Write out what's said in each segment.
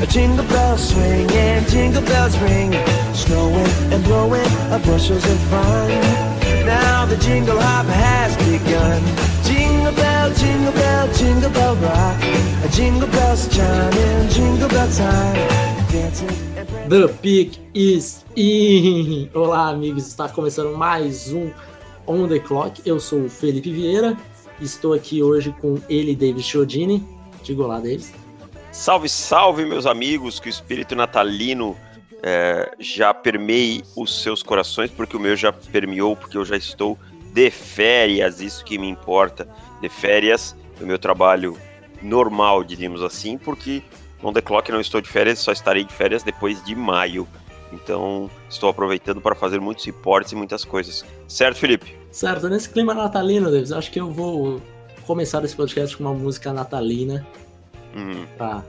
A jingle bells swing and jingle bells ring. Snowing and blowing up bushels of fun. Now the jingle hop has begun. Jingle bell, jingle bell, jingle bell rock. A jingle bells chime jingle bell time. Dancing The Peak is in! Olá, amigos, está começando mais um On The Clock. Eu sou o Felipe Vieira, estou aqui hoje com ele, David Chiodini. Diga olá, Davis. Salve, salve, meus amigos, que o espírito natalino é, já permeie os seus corações, porque o meu já permeou, porque eu já estou de férias, isso que me importa, de férias do meu trabalho normal, diríamos assim, porque on the clock não estou de férias, só estarei de férias depois de maio. Então, estou aproveitando para fazer muitos reportes e muitas coisas. Certo, Felipe? Certo, nesse clima natalino, Davis, acho que eu vou começar esse podcast com uma música natalina, Hum, pra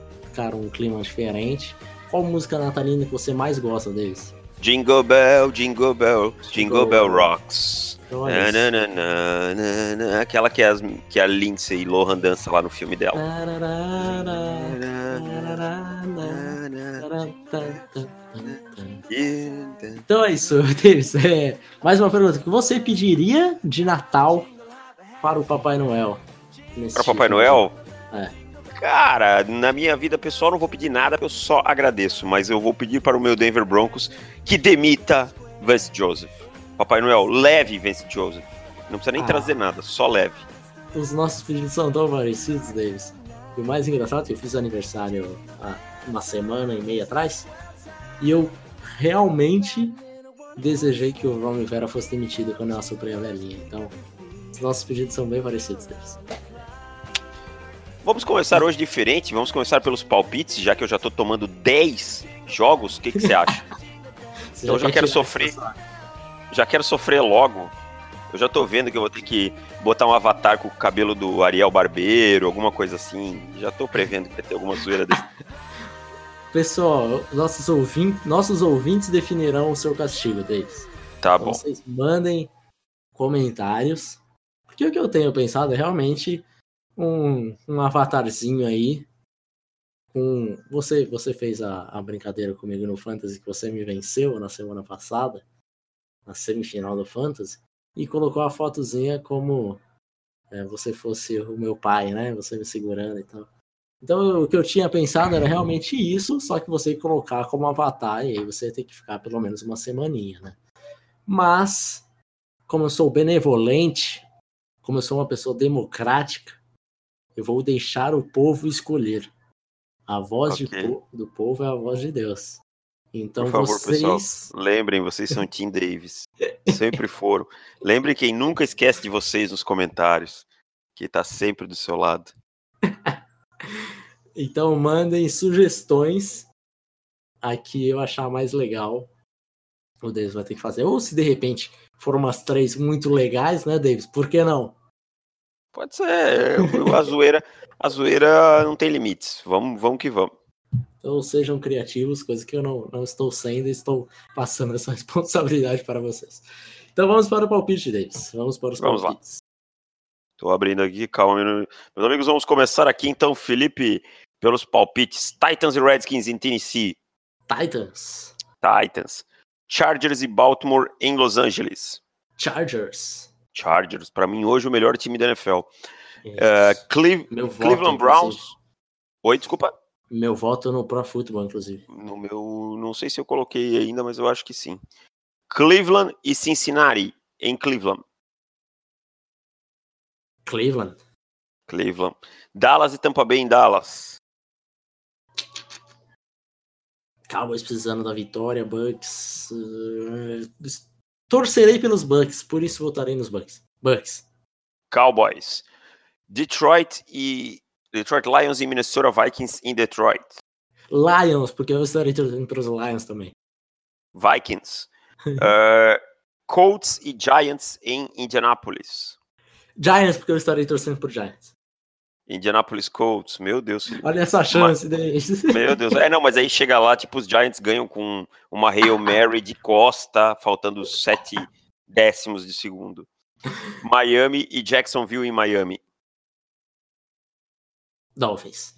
um clima diferente. Qual música natalina que você mais gosta, Davis? Jingle Bell, Jingle Bell, Jingle Bell Rocks. Então é. Na, na, na, na, na, Aquela que, as, que a Lindsay Lohan dança lá no filme dela. Então é isso, Davis. É, mais uma pergunta. O que você pediria de Natal para o Papai Noel? Para Papai tipo Noel? É. Cara, na minha vida pessoal não vou pedir nada, eu só agradeço, mas eu vou pedir para o meu Denver Broncos que demita Vance Joseph. Papai Noel, leve Vance Joseph. Não precisa nem Ah. trazer nada, só leve. Os nossos pedidos são tão parecidos, Davis. E o mais engraçado é que eu fiz aniversário há uma semana e meia atrás e eu realmente desejei que o Ron Rivera fosse demitido quando eu assoprei a velhinha. Então, os nossos pedidos são bem parecidos, Davis. Vamos começar hoje diferente, vamos começar pelos palpites, já que eu já tô tomando 10 jogos, o que, que você acha? Você Então eu já quer quero sofrer. já quero sofrer logo. Eu já tô vendo que eu vou ter que botar um avatar com o cabelo do Ariel Barbeiro, alguma coisa assim. Já tô prevendo que vai ter alguma zoeira desse. Pessoal, nossos ouvintes, nossos ouvintes definirão o seu castigo, Davis. Tá Então bom. vocês mandem comentários. Porque o que eu tenho pensado é realmente um, um avatarzinho aí. Com. Você, você fez a, a brincadeira comigo no Fantasy que você me venceu na semana passada, na semifinal do Fantasy, e colocou a fotozinha como é, você fosse o meu pai, né? Você me segurando e tal. Então o que eu tinha pensado era realmente isso, só que você colocar como avatar e aí você ter que ficar pelo menos uma semaninha, né? Mas, como eu sou benevolente, como eu sou uma pessoa democrática, eu vou deixar o povo escolher. A voz de Ok. po- do povo é a voz de Deus. Então Por favor, vocês. pessoal. Lembrem, vocês são Tim Davis. Sempre foram. Lembrem quem nunca esquece de vocês nos comentários. Que tá sempre do seu lado. Então mandem sugestões a que eu achar mais legal. O Davis vai ter que fazer. Ou se de repente for umas três muito legais, né, Davis? Por que não? Pode ser. A zoeira, a zoeira não tem limites. Vamos, vamos que vamos. Então sejam criativos, coisa que eu não, não estou sendo e estou passando essa responsabilidade para vocês. Então vamos para o palpite, Davis. Vamos para os Vamos lá. palpites. Tô abrindo aqui, calma. meu- Meus amigos, vamos começar aqui então, Felipe, pelos palpites. Titans e Redskins em Tennessee. Titans, Titans. Chargers e Baltimore em Los Angeles. Chargers. Chargers, pra mim hoje o melhor time da NFL. Isso. É, Meu voto, Cleveland inclusive. Browns. Oi, desculpa. Meu voto no Pro Football, inclusive. No meu, não sei se eu coloquei ainda, mas eu acho que sim. Cleveland e Cincinnati em Cleveland. Cleveland. Cleveland. Dallas e Tampa Bay em Dallas. Cowboys precisando da vitória, Bucks. eh, torcerei pelos Bucks, por isso votarei nos Bucks. Bucks. Cowboys. Detroit e Detroit Lions e Minnesota Vikings em Detroit. Lions, porque eu estarei torcendo pelos Lions também. Vikings. Eh, Colts e Giants em Indianapolis. Giants, porque eu estarei torcendo por Giants. Indianapolis Colts, meu Deus. Olha essa chance deles. Meu Deus. É, não, mas aí chega lá, tipo, os Giants ganham com uma Hail Mary de costa, faltando sete décimos de segundo. Miami e Jacksonville em Miami. Dolphins.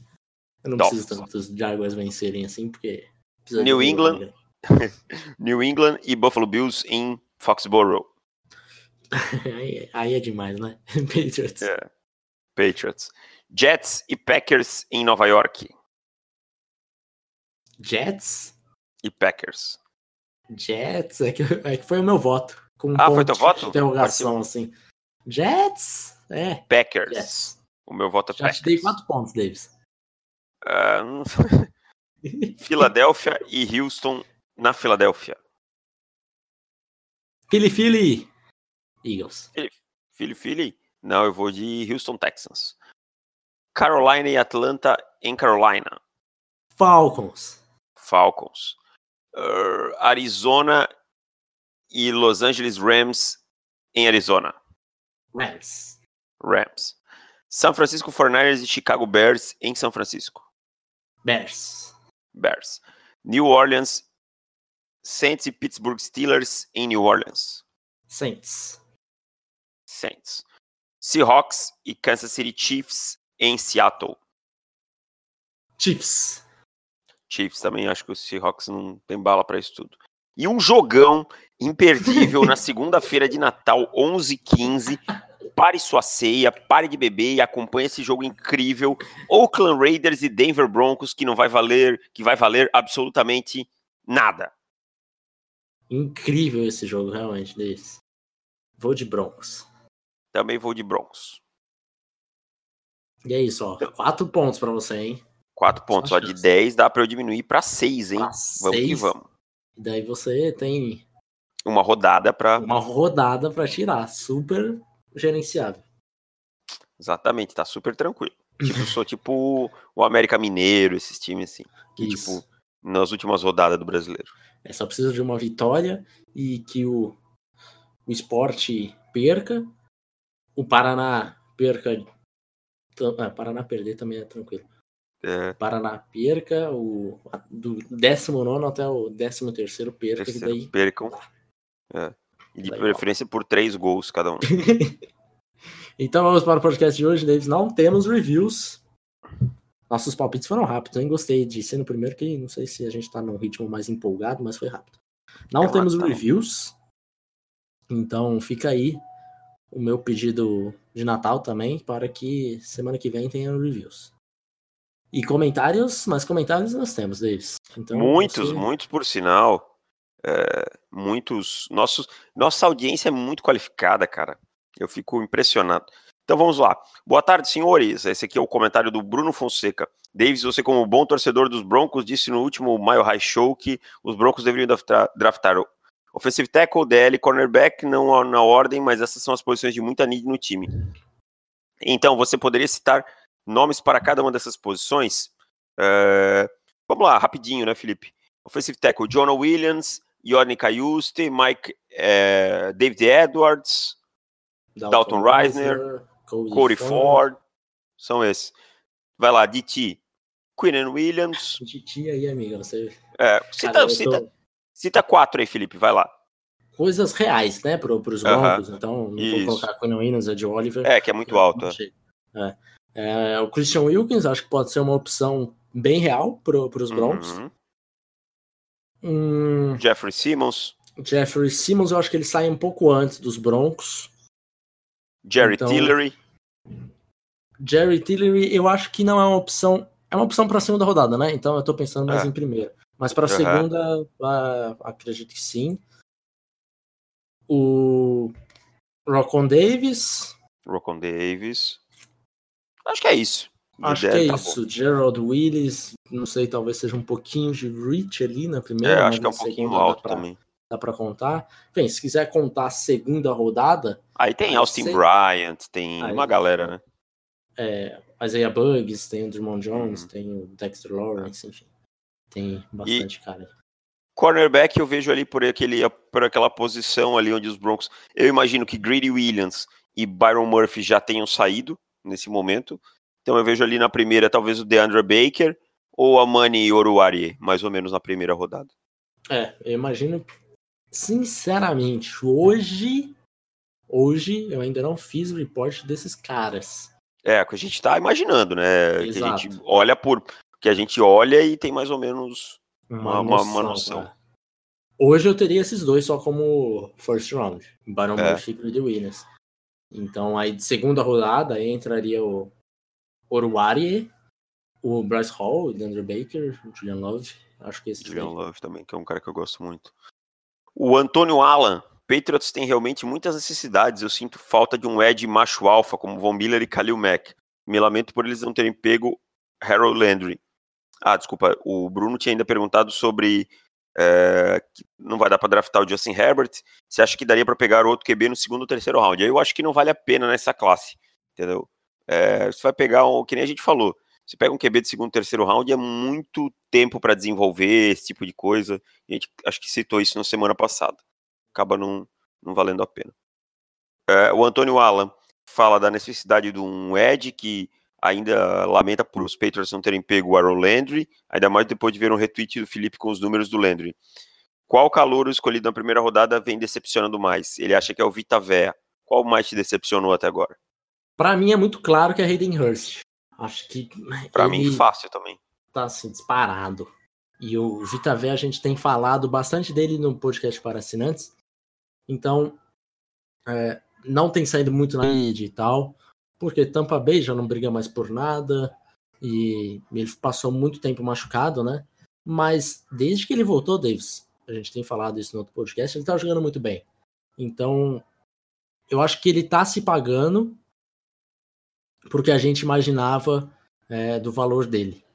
Eu não Dolphins. preciso tanto dos Jaguars vencerem assim, porque. New England. New England e Buffalo Bills em Foxborough. aí, aí é demais, né? Patriots. É. Patriots. Jets e Packers em Nova York. Jets? E Packers. Jets? É que, é que foi o meu voto. Com um Ah, foi teu voto? Interrogação, assim. Jets? É. Packers. Jets. O meu voto é Já Packers. te dei quatro pontos, Davis. Ah, Filadélfia e Houston na Filadélfia. Philly, Philly. Eagles. Philly, Philly? Não, eu vou de Houston Texans. Carolina e Atlanta em Carolina. Falcons. Falcons. Uh, Arizona e Los Angeles Rams em Arizona. Rams. Rams. São Francisco 49ers e Chicago Bears em São Francisco. Bears. Bears. New Orleans Saints e Pittsburgh Steelers em New Orleans. Saints. Saints. Seahawks e Kansas City Chiefs em Seattle. Chiefs. Chiefs também, acho que o Seahawks não tem bala pra isso tudo. E um jogão imperdível na segunda-feira de Natal, 11h15. Pare sua ceia, pare de beber e acompanhe esse jogo incrível. Oakland Raiders e Denver Broncos, que não vai valer, que vai valer absolutamente nada. Incrível esse jogo, realmente, Davis. Vou de Broncos. Também vou de Broncos. E é isso, ó. Quatro pontos pra você, hein? Quatro pontos, Só só de chance. 10 dá pra eu diminuir pra 6, hein? Pra Vamos que seis. vamos. E daí você tem Uma rodada pra. uma rodada pra tirar. Super gerenciável. Exatamente, tá super tranquilo. Tipo, sou tipo o América Mineiro, esses times assim. Que, Isso. tipo, nas últimas rodadas do brasileiro. É só precisa de uma vitória e que o, o esporte perca. O Paraná perca. Ah, Paraná perder também é tranquilo. É, Paraná perca, o, do 19 até o 13 perca, que terceiro, daí. percam. É. E de Daí, preferência por três gols cada um. Então vamos para o podcast de hoje, Davis. Não temos reviews. Nossos palpites foram rápidos, hein? Gostei de ser no primeiro, que não sei se a gente tá num ritmo mais empolgado, mas foi rápido. Não Relaxa, temos tá bom. reviews. Então fica aí o meu pedido de Natal também, para que semana que vem tenha reviews. E comentários, mas comentários nós temos, Davis. Então, muitos, você- muitos por sinal. É, muitos. Nossos, nossa audiência é muito qualificada, cara. Eu fico impressionado. Então vamos lá. Boa tarde, senhores. Esse aqui é o comentário do Bruno Fonseca. Davis, você, como bom torcedor dos Broncos, disse no último Mile High Show que os Broncos deveriam draftar, offensive tackle, DL, cornerback, não na ordem, mas essas são as posições de muita need no time. Então, você poderia citar nomes para cada uma dessas posições? É, Vamos lá, rapidinho, né, Felipe? Offensive tackle, Jonah Williams, Yodney Cayuste, Mike, eh, David Edwards, Dalton Reisner, Cody Ford, são esses. Vai lá, DT, Quinn Williams. Titi aí, amiga. Você... É, cita, Cara, cita, tô- cita quatro aí, Felipe, vai lá. Coisas reais, né, pros Aham. Broncos. Então, não Isso. vou colocar Quinn Williams, Ed Oliver. É, que é muito alto. é. É. É, o Christian Wilkins acho que pode ser uma opção bem real para os Broncos. Uhum. Hum, Jeffrey Simmons, Jeffrey Simmons, eu acho que ele sai um pouco antes dos Broncos. Jerry Então, Tillery. Jerry Tillery, eu acho que não é uma opção. É uma opção para a segunda rodada, né? Então eu tô pensando mais É. em primeira. Mas para a Aham. segunda, ah, acredito que sim. O Rocon Davis, Rocon Davis. Acho que é isso. Acho que é tá isso. Gerald Willis, não sei, talvez seja um pouquinho de reach ali na bom. primeira. É, acho que é um pouquinho alto pra- também. Dá para contar. Bem, se quiser contar a segunda rodada, Aí tem Austin sei- Bryant, tem Aí- uma galera, né? é, Isaiah Bugs, tem o Drummond Jones, Uhum. tem o Dexter Lawrence, enfim. Tem bastante cara. Cornerback eu vejo ali por, aquele, por aquela posição ali onde os Broncos. Eu imagino que Greedy Williams e Byron Murphy já tenham saído nesse momento. Então eu vejo ali na primeira talvez o DeAndre Baker ou a Manny Oruari, mais ou menos na primeira rodada. É, eu imagino, sinceramente, hoje, hoje eu ainda não fiz o report desses caras. É, o que a gente tá imaginando, né? Que a Exato. gente olha por, que a gente olha e tem mais ou menos uma, uma, uma noção. cara. Hoje eu teria esses dois só como first round, Baron É. E The Williams. Então aí de segunda rodada entraria o Oruwari, o Bryce Hall, o Andrew Baker, o Julian Love. Acho que esse Julian Love também, que é um cara que eu gosto muito. O Antônio Allan. Patriots tem realmente muitas necessidades. Eu sinto falta de um Ed macho alfa, como Von Miller e Khalil Mack. Me lamento por eles não terem pego Harold Landry. Ah, desculpa. O Bruno tinha ainda perguntado sobre. é, não vai dar para draftar o Justin Herbert. Você acha que daria para pegar outro QB no segundo ou terceiro round? Aí eu acho que não vale a pena nessa classe. Entendeu? É, você vai pegar um. Que nem a gente falou. Você pega um QB de segundo, terceiro round, é muito tempo para desenvolver esse tipo de coisa. A gente acho que citou isso na semana passada. Acaba não, não valendo a pena. É, o Antônio Allan fala da necessidade de um Ed que ainda lamenta por os Patriots não terem pego o Aaron Landry, ainda mais depois de ver um retweet do Felipe com os números do Landry. Qual calor escolhido na primeira rodada vem decepcionando mais? Ele acha que é o Vita Vea. Qual mais te decepcionou até agora? Pra mim é muito claro que é Hayden Hurst. Acho que Pra ele mim, fácil também. tá assim, disparado. E o Vita Vé, a gente tem falado bastante dele no podcast para assinantes. Então, é, não tem saído muito na mídia e tal, porque Tampa Bay já não briga mais por nada e ele passou muito tempo machucado, né? Mas desde que ele voltou, Davis, a gente tem falado isso no outro podcast, ele tá jogando muito bem. Então, eu acho que ele tá se pagando porque a gente imaginava é, do valor dele.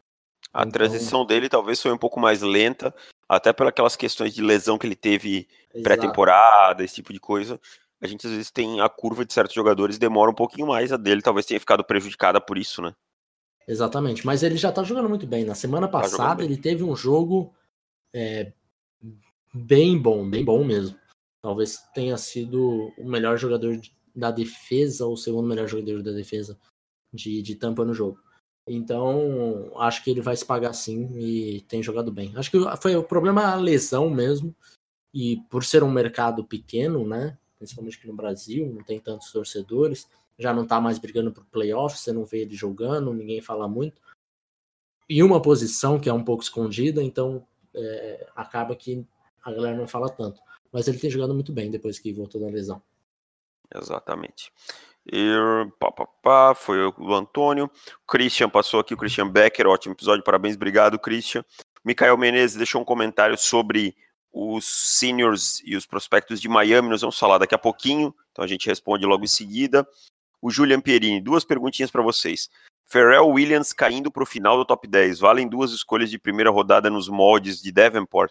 A Então- transição dele talvez foi um pouco mais lenta, até pelas questões de lesão que ele teve pré-temporada, esse tipo de coisa. A gente às vezes tem a curva de certos jogadores demora um pouquinho mais, a dele talvez tenha ficado prejudicada por isso, né? Exatamente, mas ele já tá jogando muito bem. Na semana jogando passada bem. ele teve um jogo é, bem bom, bem bom mesmo. Talvez tenha sido o melhor jogador da defesa, ou o segundo melhor jogador da defesa de, de tampa no jogo. Então, acho que ele vai se pagar sim e tem jogado bem. Acho que foi o problema a lesão mesmo. E por ser um mercado pequeno, né? Principalmente aqui no Brasil, não tem tantos torcedores já não tá mais brigando por playoffs, você não vê ele jogando, ninguém fala muito. E uma posição que é um pouco escondida, então é, acaba que a galera não fala tanto. Mas ele tem jogado muito bem depois que voltou da lesão. Exatamente. E pá, pá, pá, foi o Antônio. O Christian passou aqui, o Christian Becker, ótimo episódio, parabéns, obrigado, Christian. Micael Menezes deixou um comentário sobre os seniors e os prospectos de Miami, nós vamos falar daqui a pouquinho, então a gente responde logo em seguida. O Julian Pierini, duas perguntinhas para vocês. Pharrell Williams caindo para o final do top 10, valem duas escolhas de primeira rodada nos moldes de Davenport?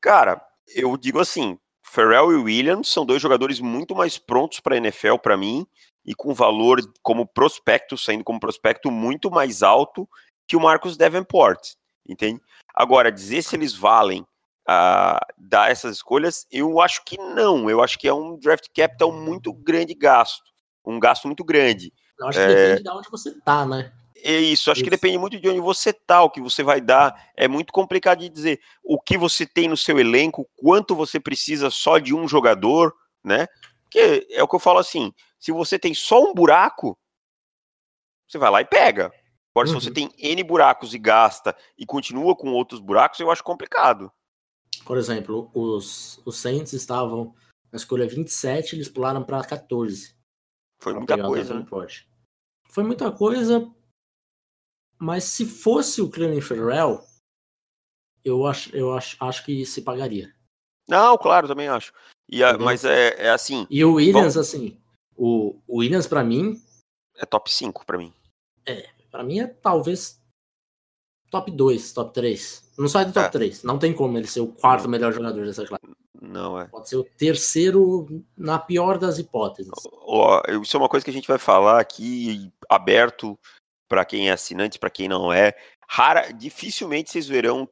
Cara, eu digo assim, Pharrell e Williams são dois jogadores muito mais prontos para a NFL para mim e com valor como prospecto, saindo como prospecto muito mais alto que o Marcus Davenport, entende? Agora, dizer se eles valem uh, dar essas escolhas, eu acho que não. Eu acho que é um draft capital muito grande gasto, um gasto muito grande. Eu acho que depende de onde você tá, né? É isso, acho Isso. que depende muito de onde você tá, o que você vai dar. É muito complicado de dizer o que você tem no seu elenco, quanto você precisa só de um jogador, né? Porque é o que eu falo assim: se você tem só um buraco, você vai lá e pega. Agora, se você Uhum. tem N buracos e gasta e continua com outros buracos, eu acho complicado. Por exemplo, os, os Saints estavam na escolha 27, eles pularam para 14. Foi muita coisa, né? Davenport. Foi muita coisa, mas se fosse o Cleveland Farrell, eu acho, eu acho, acho que se pagaria. Não, claro, também acho. E a- mas é, é assim, E o Williams, assim, o, o Williams para mim, é top 5 pra mim. para mim é talvez top 2, top 3. Não sai do top É. 3. Não tem como ele ser o quarto melhor jogador dessa classe. Não é. Pode ser o terceiro na pior das hipóteses. Ó, isso é uma coisa que a gente vai falar aqui aberto para quem é assinante, para quem não é. Rara, dificilmente vocês verão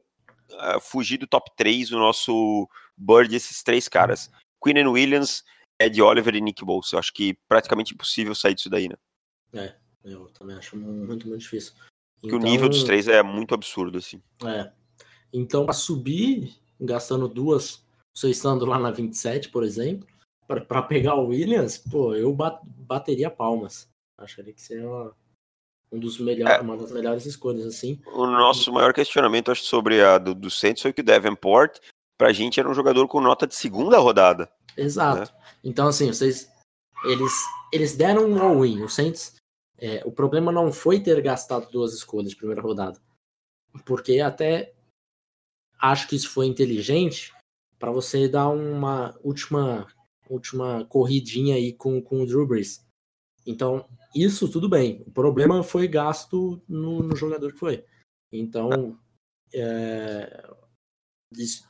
ah, fugir do top 3 o nosso Bird esses três caras. Quinn Williams, Ed Oliver e Nick Bosa. Eu acho que praticamente impossível sair disso daí, né? Eu também acho muito, muito difícil. Porque o nível dos três é muito absurdo, assim. É. Então, para subir, gastando duas, você estando lá na 27, por exemplo, para pegar o Williams, pô, eu bat- bateria palmas. Acharia que seria uma, um dos melhores, É. uma das melhores escolhas, assim. O nosso maior questionamento, acho, sobre a do, do Saints foi que o Davenport, pra gente, era um jogador com nota de segunda rodada. Exato. Né? Então, assim, vocês. Eles, eles deram um all-in. O Saints. é, o problema não foi ter gastado duas escolhas de primeira rodada. Porque até acho que isso foi inteligente para você dar uma última, última corridinha aí com, com o Drew Brees. Então, isso tudo bem. O problema foi gasto no, no jogador que foi. Então, é,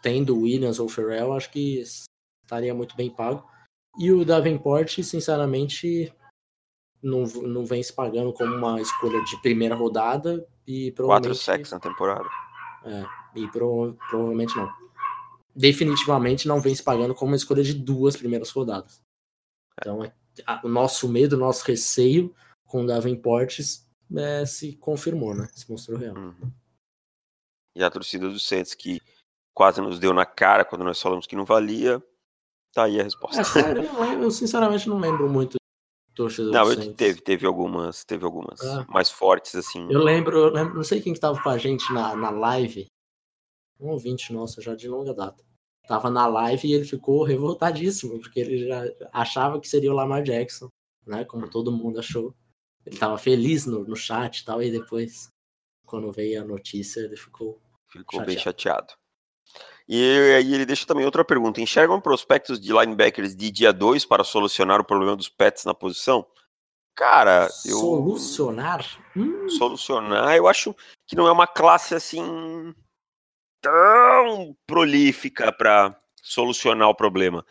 tendo Williams ou Ferrell, acho que estaria muito bem pago. E o Davenport, sinceramente, não, não vem se pagando como uma escolha de primeira rodada e Quatro sacks na temporada. E pro- provavelmente não. Definitivamente não vem se pagando como uma escolha de duas primeiras rodadas. Então, é- a- o nosso medo, o nosso receio com o Davenport é, se confirmou, né? Se mostrou real. Uhum. E a torcida do Saints, que quase nos deu na cara quando nós falamos que não valia, tá aí a resposta. É eu, não eu sinceramente não lembro muito do torcedor Não, do eu- Saints. teve, teve algumas, teve algumas Ah. mais fortes, assim. Eu lembro, eu lembro, não sei quem que tava com a gente na, na live. Um ouvinte nosso, já de longa data. Tava na live e ele ficou revoltadíssimo, porque ele já achava que seria o Lamar Jackson, né? Como todo mundo achou. Ele tava feliz no, no chat e tal, e depois, quando veio a notícia, ele ficou. Ficou bem chateado. E aí ele deixa também outra pergunta. Enxergam prospectos de linebackers de dia 2 para solucionar o problema dos pets na posição? Cara, eu. Solucionar? Hum, Solucionar, eu acho que não é uma classe assim tão prolífica para solucionar o problema.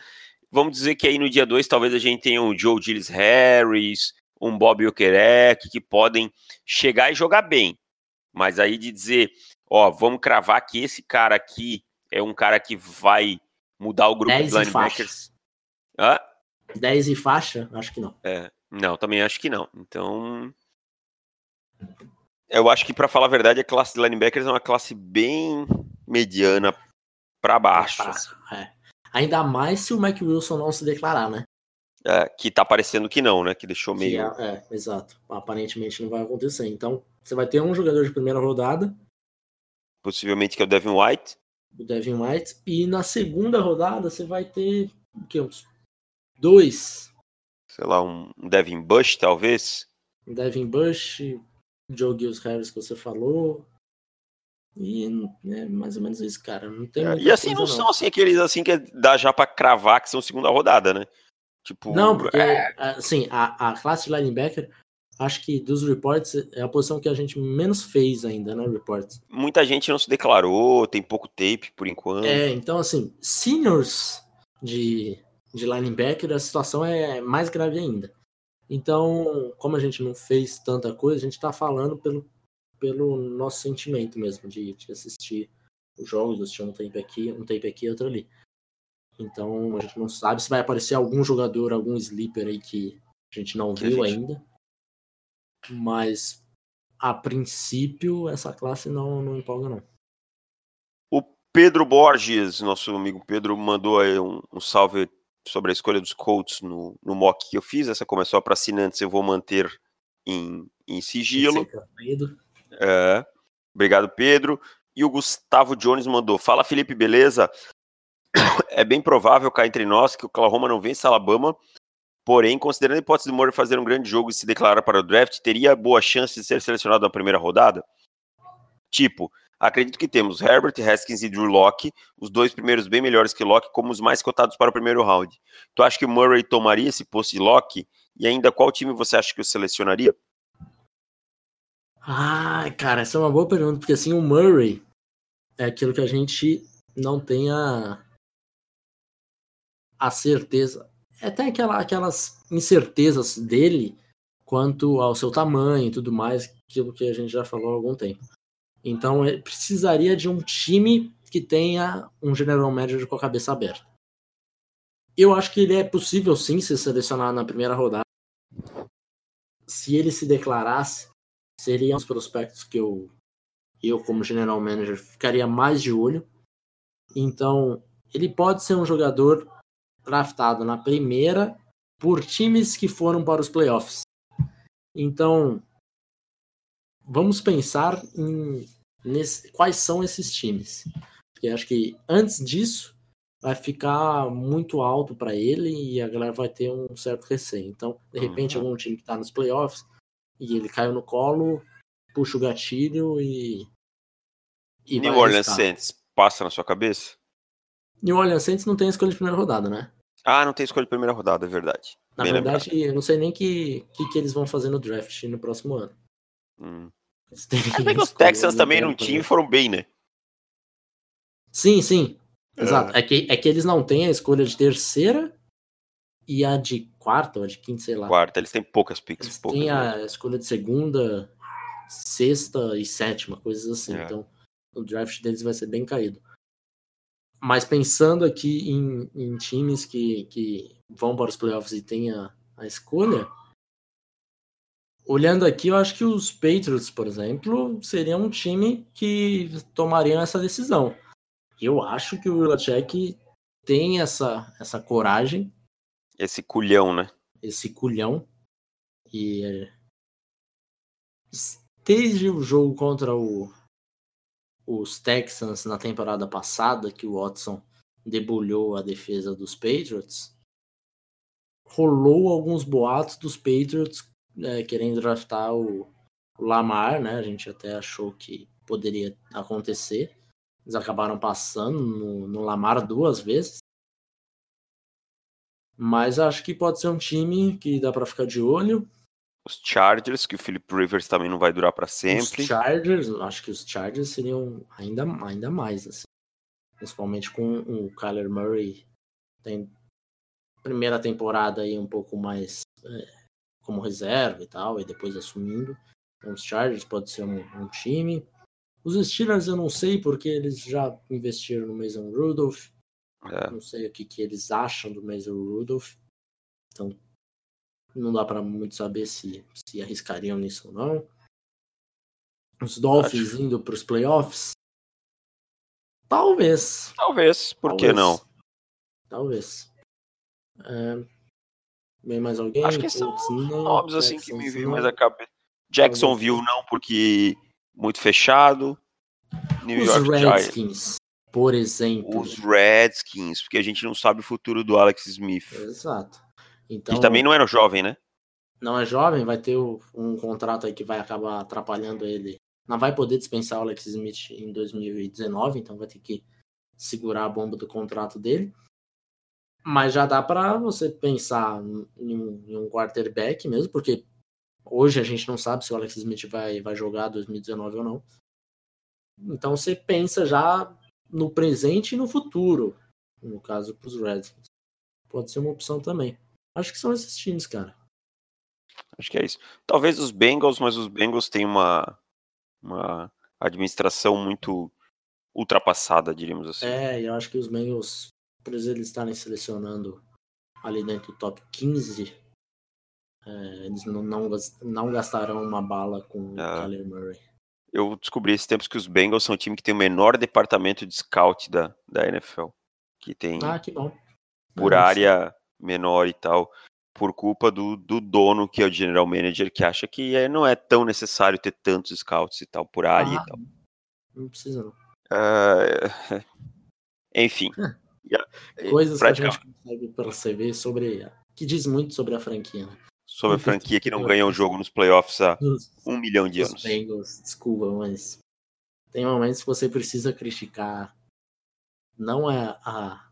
Vamos dizer que aí no dia 2 talvez a gente tenha um Joe Gilles Harris, um Bob Okereke, que podem chegar e jogar bem. Mas aí de dizer, ó, vamos cravar que esse cara aqui é um cara que vai mudar o grupo de e linebackers. Hã? 10 e faixa? Acho que não. É, não, também acho que não. Então, eu acho que para falar a verdade, a classe de linebackers é uma classe bem mediana para baixo, é. Ainda mais se o Mac Wilson não se declarar, né? É, que tá parecendo que não, né? Que deixou Que meio. é, é, exato. Aparentemente não vai acontecer. Então, você vai ter um jogador de primeira rodada, Possivelmente que é o Devin White. o Devin White, e na segunda rodada você vai ter o quê? Uns dois. Sei lá, um Devin Bush, talvez. Devin Bush, Joe Gills Harris que você falou. E é mais ou menos isso, cara. Não tem É, e assim coisa, não são assim aqueles assim que dá já pra cravar que são segunda rodada, né? Tipo, Não, porque, é, assim, a, a classe de linebacker, acho que dos reports é a posição que a gente menos fez ainda, né? Reports. muita gente não se declarou, tem pouco tape por enquanto. É, então, assim, seniors de, de linebacker, a situação é mais grave ainda. Então, como a gente não fez tanta coisa, a gente tá falando pelo, pelo nosso sentimento mesmo, de, de assistir os jogos, assistir um tape aqui, um tape aqui, outro ali. Então, a gente não sabe se vai aparecer algum jogador, algum sleeper aí que a gente não Que viu gente- ainda. Mas, a princípio, essa classe não, não empolga, não. O Pedro Borges, nosso amigo Pedro, mandou aí um, um salve sobre a escolha dos Colts no, no mock que eu fiz. Essa começou para assinantes, eu vou manter em, em sigilo. É. Obrigado, Pedro. E o Gustavo Jones mandou: Fala, Felipe, beleza? É bem provável cá entre nós que o Oklahoma não vence Alabama. Porém, considerando a hipótese do Murray fazer um grande jogo e se declarar para o draft, teria boa chance de ser selecionado na primeira rodada? Tipo, acredito que temos Herbert, Haskins e Drew Locke, os dois primeiros bem melhores que Locke, como os mais cotados para o primeiro round. Tu acha que o Murray tomaria esse posto de Locke? E ainda qual time você acha que o selecionaria? Ai, cara, essa é uma boa pergunta, porque assim, o Murray é aquilo que a gente não tem a, a certeza. É até aquela, aquelas incertezas dele quanto ao seu tamanho e tudo mais, aquilo que a gente já falou há algum tempo. Então, ele precisaria de um time que tenha um general manager com a cabeça aberta. Eu acho que ele é possível sim ser selecionado na primeira rodada. Se ele se declarasse, seriam os prospectos que eu, eu como general manager, ficaria mais de olho. Então, ele pode ser um jogador draftado na primeira por times que foram para os playoffs. Então, vamos pensar em nesse, quais são esses times. Porque acho que antes disso vai ficar muito alto para ele e a galera vai ter um certo receio. Então, de repente, Uhum. algum time que tá nos playoffs e ele caiu no colo, puxa o gatilho e. e New vai Orleans arriscar. Saints passa na sua cabeça? New Orleans Saints não tem escolha de primeira rodada, né? Ah, não tem escolha de primeira rodada, é verdade. Na Bem verdade, eu não sei nem que que, que eles vão fazer no draft no próximo ano. lembrado. Hum. É os Texans também não tinham e foram bem, né? Sim, sim. É. Exato. É que, é que eles não têm a escolha de terceira e a de quarta ou a de quinta, sei lá. Quarta, eles têm poucas picks. Eles poucas têm mesmo. a escolha de segunda, sexta e sétima, coisas assim. É. Então, o draft deles vai ser bem caído. Mas pensando aqui em, em times que, que vão para os playoffs e têm a, a escolha, olhando aqui, eu acho que os Patriots, por exemplo, seriam um time que tomariam essa decisão. Eu acho que o Belichick tem essa, essa coragem Esse culhão, né? esse culhão. E é, desde o jogo contra o, os Texans na temporada passada, que o Watson debulhou a defesa dos Patriots, rolou alguns boatos dos Patriots é, querendo draftar o, o Lamar, né? A gente até achou que poderia acontecer. Eles acabaram passando no, no Lamar duas vezes. Mas acho que pode ser um time que dá para ficar de olho. Os Chargers, que o Philip Rivers também não vai durar para sempre. Os Chargers, acho que os Chargers seriam ainda, ainda mais, assim. Principalmente com o Kyler Murray. Tem primeira temporada aí um pouco mais é, como reserva e tal, e depois assumindo. Então, os Chargers pode ser um, um time. Os Steelers eu não sei, porque eles já investiram no Mason Rudolph. É. Não sei o que, que eles acham do Mason Rudolph. Então, não dá para muito saber se, se arriscariam nisso ou não. Os Dolphins Acho. indo para os playoffs? Talvez. Talvez, por que Talvez. não? Talvez. É, Vem mais alguém? Acho que são não. Nomes assim que me não. mais a cabeça. Jacksonville não, porque muito fechado. New Os York Giants. Por exemplo. Os Redskins, porque a gente não sabe o futuro do Alex Smith. Exato. Então, Que também não era jovem, né? não é jovem, vai ter um contrato aí que vai acabar atrapalhando ele. Não vai poder dispensar o Alex Smith em 2019, então vai ter que segurar a bomba do contrato dele. Mas já dá para você pensar em um, em um quarterback mesmo, porque hoje a gente não sabe se o Alex Smith vai, vai jogar 2019 ou não. Então você pensa já no presente e no futuro, no caso para os Redskins. Pode ser uma opção também. Acho que são esses times, cara. Acho que é isso. Talvez os Bengals, mas os Bengals têm uma, uma administração muito ultrapassada, diríamos assim. É, eu acho que os Bengals, por eles estarem selecionando ali dentro do top 15, é, eles não, não, não gastarão uma bala com o Ah. Kyler Murray. Eu descobri esses tempos que os Bengals são o time que tem o menor departamento de scout da, da NFL. Que tem Ah, que bom. por área menor e tal, por culpa do, do dono, que é o general manager, que acha que é, não é tão necessário ter tantos scouts e tal, por área Ah, e tal. Não precisa não. Ah, enfim. Coisas que a gente consegue perceber sobre. que diz muito sobre a franquia, né? Sobre a franquia que não ganha um jogo nos playoffs há Dos, um milhão de anos. Bengals, desculpa, mas tem momentos que você precisa criticar não é a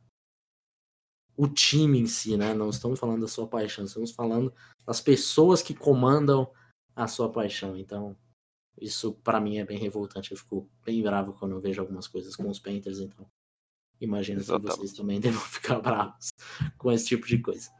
o time em si, né? Não estamos falando da sua paixão, estamos falando das pessoas que comandam a sua paixão. Então, isso pra mim é bem revoltante. Eu fico bem bravo quando eu vejo algumas coisas com os Panthers, então imagino que Exatamente. vocês também devam ficar bravos com esse tipo de coisa.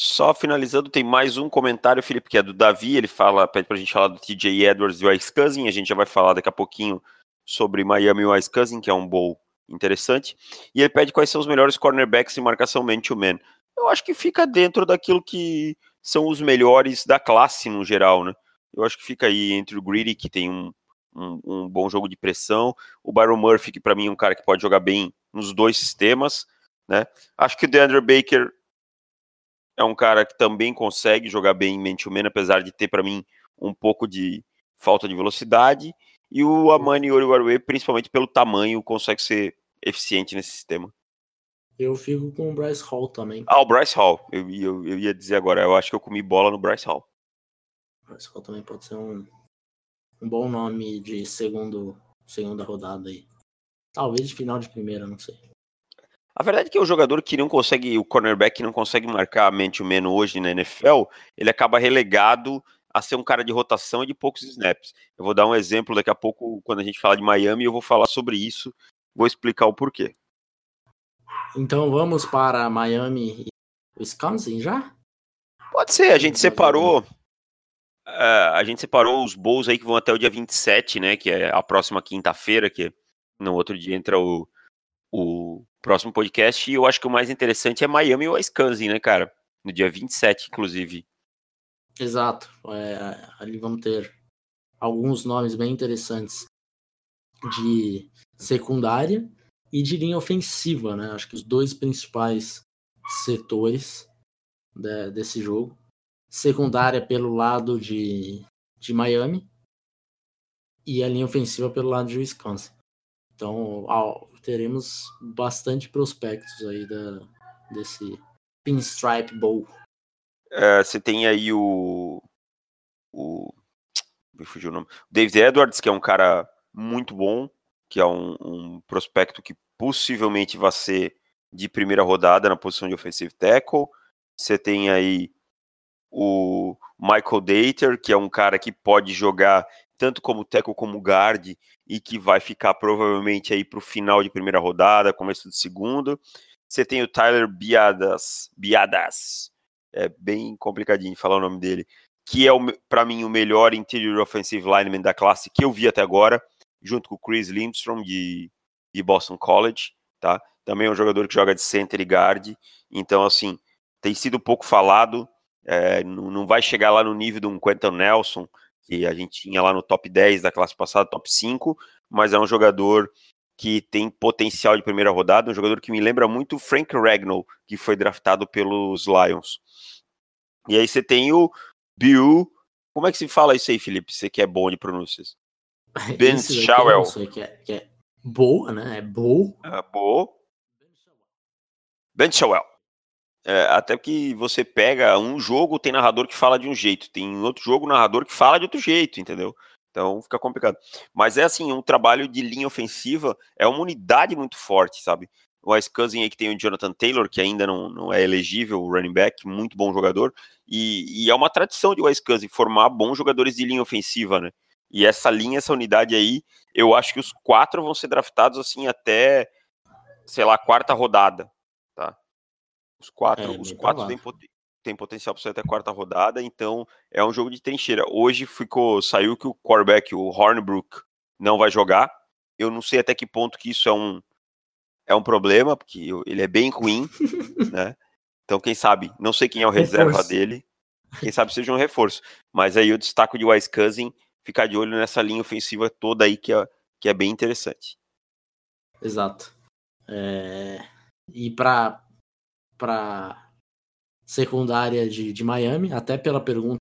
Só finalizando, tem mais um comentário, Felipe, que é do Davi. Ele fala, pede pra gente falar do TJ Edwards e o Ice Cousin. A gente já vai falar daqui a pouquinho sobre Miami e o Ice Cousin, que é um bowl interessante. E ele pede quais são os melhores cornerbacks em marcação man-to-man. Eu acho que fica dentro daquilo que são os melhores da classe no geral, né? Eu acho que fica aí entre o Greedy, que tem um, um, um bom jogo de pressão, o Byron Murphy, que para mim é um cara que pode jogar bem nos dois sistemas, né? Acho que o DeAndre Baker é um cara que também consegue jogar bem em man-to-man, apesar de ter para mim um pouco de, falta de velocidade, e o Amani Oriwarwe, principalmente pelo tamanho, consegue ser eficiente nesse sistema. Eu fico com o Bryce Hall também. Ah, o Bryce Hall. Eu, eu, eu ia dizer agora, eu acho que eu comi bola no Bryce Hall. O Bryce Hall também pode ser um, um bom nome de segundo, segunda rodada aí. Talvez de final de primeira, não sei. A verdade é que o jogador que não consegue, o cornerback que não consegue marcar mente humano hoje na NFL, ele acaba relegado a ser um cara de rotação e de poucos snaps. Eu vou dar um exemplo daqui a pouco, quando a gente falar de Miami, eu vou falar sobre isso, vou explicar o porquê. Então vamos para Miami e Wisconsin já? Pode ser, a gente separou. Uh, a gente separou os bowls aí que vão até o dia 27, né? Que é a próxima quinta-feira, que no outro dia entra o, o próximo podcast. E eu acho que o mais interessante é Miami e Wisconsin, né, cara? No dia 27, inclusive. Exato. É, ali vamos ter alguns nomes bem interessantes de secundária e de linha ofensiva, né? Acho que os dois principais setores de, desse jogo. Secundária pelo lado de, de Miami e a linha ofensiva pelo lado de Wisconsin. Então, teremos bastante prospectos aí da, desse Pinstripe Bowl. É, você tem aí o. o me fugiu o nome. David Edwards, que é um cara muito bom, que é um, um, prospecto que possivelmente vai ser de primeira rodada na posição de offensive tackle. Você tem aí o Michael Dater, que é um cara que pode jogar tanto como tackle como guard e que vai ficar provavelmente aí para o final de primeira rodada, começo de segunda. Você tem o Tyler Biadas, Biadas, é bem complicadinho falar o nome dele, que é para mim o melhor interior offensive lineman da classe que eu vi até agora, junto com o Chris Lindstrom de, de Boston College, tá? Também é um jogador que joga de center e guard, então assim tem sido pouco falado, é, não, não vai chegar lá no nível de um Quentin Nelson, que a gente tinha lá no top 10 da classe passada, top 5, mas é um jogador que tem potencial de primeira rodada, um jogador que me lembra muito o Frank Ragnall, que foi draftado pelos Lions. E aí você tem o Bill, como é que se fala isso aí, Felipe? Você que é bom de pronúncias. Ben Shawel. Que, é, que é boa, né? É boa. É boa. Ben Shawel. É, até que você pega um jogo, tem narrador que fala de um jeito, tem outro jogo, narrador que fala de outro jeito, entendeu? Então fica complicado. Mas é assim, um trabalho de linha ofensiva é uma unidade muito forte, sabe? O Ice Cousin aí que tem o Jonathan Taylor, que ainda não, não é elegível, o running back, muito bom jogador. E, e é uma tradição de Wise Cousin formar bons jogadores de linha ofensiva, né? E essa linha, essa unidade aí, eu acho que os quatro vão ser draftados assim até, sei lá, quarta rodada. Os quatro, é, os quatro têm, têm, potencial para ser até a quarta rodada, então é um jogo de trincheira. Hoje ficou, saiu que o quarterback, o Hornbrook, não vai jogar. Eu não sei até que ponto que isso é um é um problema, porque ele é bem ruim, né? Então, quem sabe, não sei quem é o reserva reforço. dele, quem sabe seja um reforço. Mas aí eu destaco de Wise Cousin, ficar de olho nessa linha ofensiva toda aí que é, que é bem interessante. Exato. É... E para para secundária de, de Miami, até pela pergunta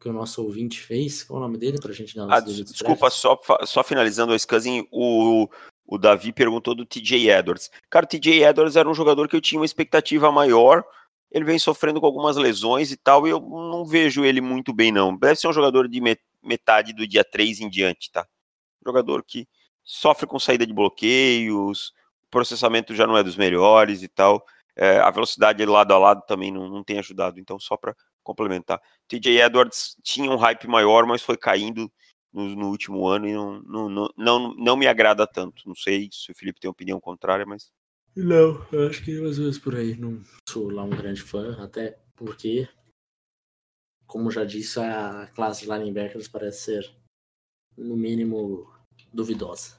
que o nosso ouvinte fez. Qual é o nome dele para a gente dar ah, Desculpa, só, só finalizando o Cousin, o, o Davi perguntou do TJ Edwards. Cara, o TJ Edwards era um jogador que eu tinha uma expectativa maior. Ele vem sofrendo com algumas lesões e tal, e eu não vejo ele muito bem, não. Deve ser um jogador de metade do dia 3 em diante, tá? Jogador que sofre com saída de bloqueios, processamento já não é dos melhores e tal. É, a velocidade lado a lado também não, não tem ajudado. Então, só para complementar. TJ Edwards tinha um hype maior, mas foi caindo no, no último ano e não, não, não, não, me agrada tanto. Não sei se o Felipe tem opinião contrária, mas. Não, eu acho que às vezes por aí. Não sou lá um grande fã, até porque, como já disse, a classe de linebackers parece ser, no mínimo, duvidosa.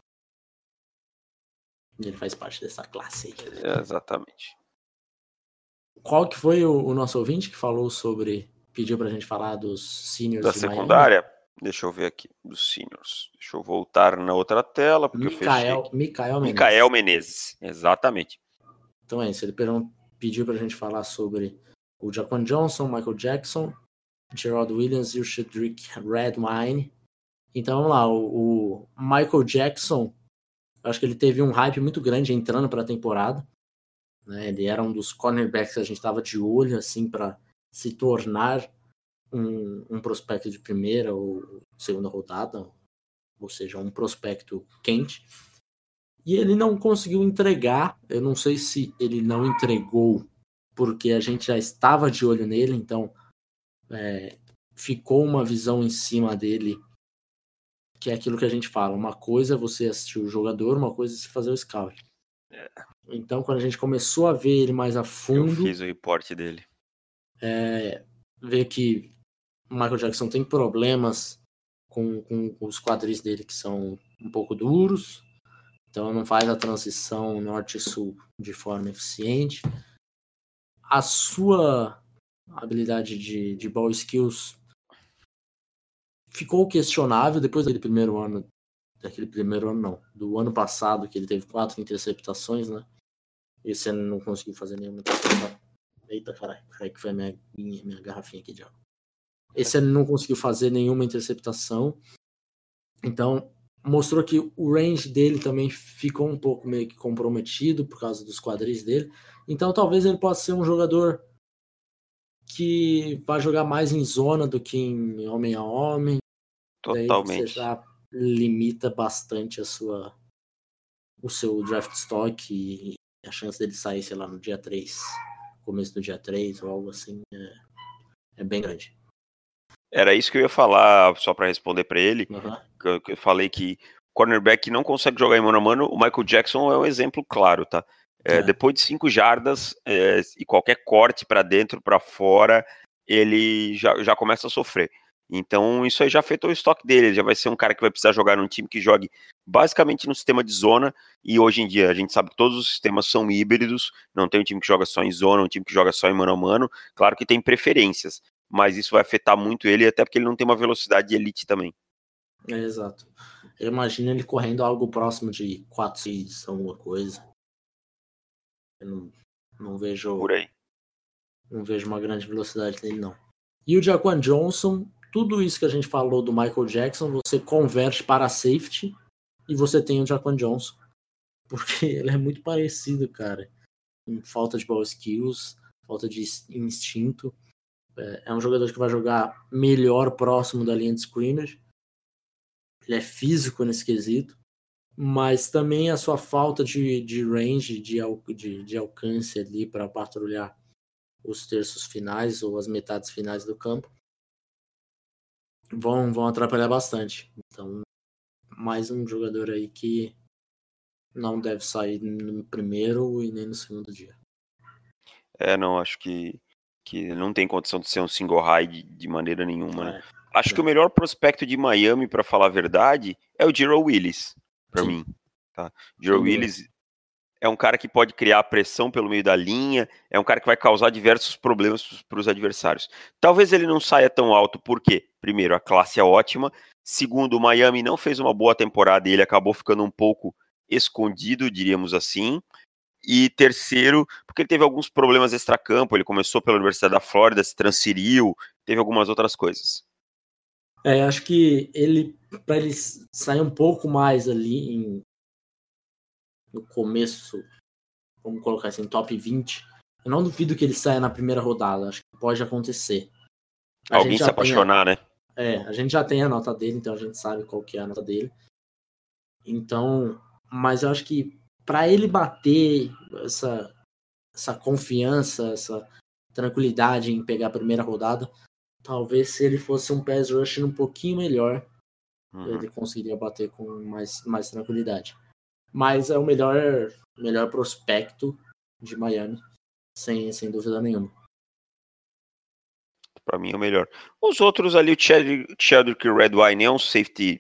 Ele faz parte dessa classe aí. É, exatamente. Qual que foi o, o, nosso ouvinte que falou sobre. pediu pra gente falar dos seniors da secundária? Miami? Deixa eu ver aqui, dos seniors. Deixa eu voltar na outra tela, porque Micael, eu fechei. Micael Menezes. Micael Menezes, exatamente. Então é isso, ele pediu pra gente falar sobre o Jaquan Johnson, Michael Jackson, Gerald Williams e o Shedrick Redwine. Então vamos lá, o, o Michael Jackson, acho que ele teve um hype muito grande entrando para a temporada. Né? Ele era um dos cornerbacks que a gente estava de olho assim para se tornar um, um prospecto de primeira ou segunda rodada, ou seja, um prospecto quente. E ele não conseguiu entregar. Eu não sei se ele não entregou porque a gente já estava de olho nele, então é, ficou uma visão em cima dele que é aquilo que a gente fala. Uma coisa é você assistir o jogador, uma coisa é você fazer o scout. Então, quando a gente começou a ver ele mais a fundo. Eu fiz o reporte dele. É, ver que o Michael Jackson tem problemas com, com, os quadris dele que são um pouco duros. Então não faz a transição norte-sul de forma eficiente. A sua habilidade de, de ball skills ficou questionável depois daquele primeiro ano. Daquele primeiro ano, não. Do ano passado, que ele teve quatro interceptações, né? Esse ano não conseguiu fazer nenhuma Eita, caralho. Que foi minha, minha, minha garrafinha aqui de água. Esse ano não conseguiu fazer nenhuma interceptação. Então, mostrou que o range dele também ficou um pouco meio que comprometido por causa dos quadris dele. Então, talvez ele possa ser um jogador que vai jogar mais em zona do que em homem a homem. Totalmente. Daí você já limita bastante a sua o seu draft stock e a chance dele sair, sei lá, no dia 3, começo do dia 3 ou algo assim, é, é bem grande. Era isso que eu ia falar, só para responder para ele. Uhum. Que eu, eu falei que cornerback não consegue jogar em mano a mano. O Michael Jackson é um exemplo claro, tá? É, é. Depois de cinco jardas é, e qualquer corte para dentro, para fora, ele já, já começa a sofrer. Então, isso aí já afetou o estoque dele. Ele já vai ser um cara que vai precisar jogar num time que jogue basicamente no sistema de zona. E hoje em dia, a gente sabe que todos os sistemas são híbridos. Não tem um time que joga só em zona, um time que joga só em mano a mano. Claro que tem preferências, mas isso vai afetar muito ele, até porque ele não tem uma velocidade de elite também. É, exato. Eu imagino ele correndo algo próximo de 4 6 alguma coisa. Eu não, não vejo. Por aí. Não vejo uma grande velocidade nele, não. E o Jaquan Johnson, tudo isso que a gente falou do Michael Jackson, você converte para safety e você tem o Jaquan Johnson. Porque ele é muito parecido, cara. Em falta de ball skills, falta de instinto. É, é um jogador que vai jogar melhor próximo da linha de scrimmage. Ele é físico nesse quesito mas também a sua falta de, de range, de, de, de alcance ali para patrulhar os terços finais ou as metades finais do campo vão, vão atrapalhar bastante. Então, mais um jogador aí que não deve sair no primeiro e nem no segundo dia. É, não, acho que, que não tem condição de ser um single high de, de maneira nenhuma, né? É. Acho é. que o melhor prospecto de Miami, para falar a verdade, é o Jiro Willis para mim. Tá? Joe Willis é um cara que pode criar pressão pelo meio da linha, é um cara que vai causar diversos problemas para os adversários. Talvez ele não saia tão alto, porque, primeiro, a classe é ótima, segundo, o Miami não fez uma boa temporada e ele acabou ficando um pouco escondido, diríamos assim. E terceiro, porque ele teve alguns problemas extracampo, ele começou pela Universidade da Flórida, se transferiu, teve algumas outras coisas. É, acho que ele, para ele sair um pouco mais ali em, no começo, vamos colocar assim, top 20, eu não duvido que ele saia na primeira rodada, acho que pode acontecer. A Alguém se apaixonar, a, né? É, a gente já tem a nota dele, então a gente sabe qual que é a nota dele. Então, mas eu acho que para ele bater essa, essa confiança, essa tranquilidade em pegar a primeira rodada, Talvez se ele fosse um pass rush um pouquinho melhor, uhum. ele conseguiria bater com mais, mais tranquilidade. Mas é o melhor, melhor prospecto de Miami, sem, sem dúvida nenhuma. Para mim é o melhor. Os outros ali, o Chadwick, Chadwick Redwine é um safety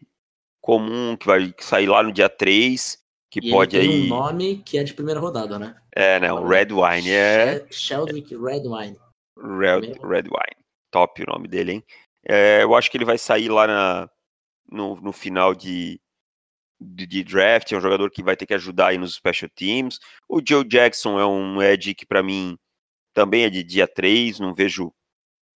comum que vai sair lá no dia 3, que e pode ele tem aí. um nome que é de primeira rodada, né? É, né? O Redwine é. Sheldrick Redwine. Red, Redwine top o nome dele, hein? É, eu acho que ele vai sair lá na, no, no final de, de, draft, é um jogador que vai ter que ajudar aí nos special teams. O Joe Jackson é um edge que para mim também é de dia 3, não vejo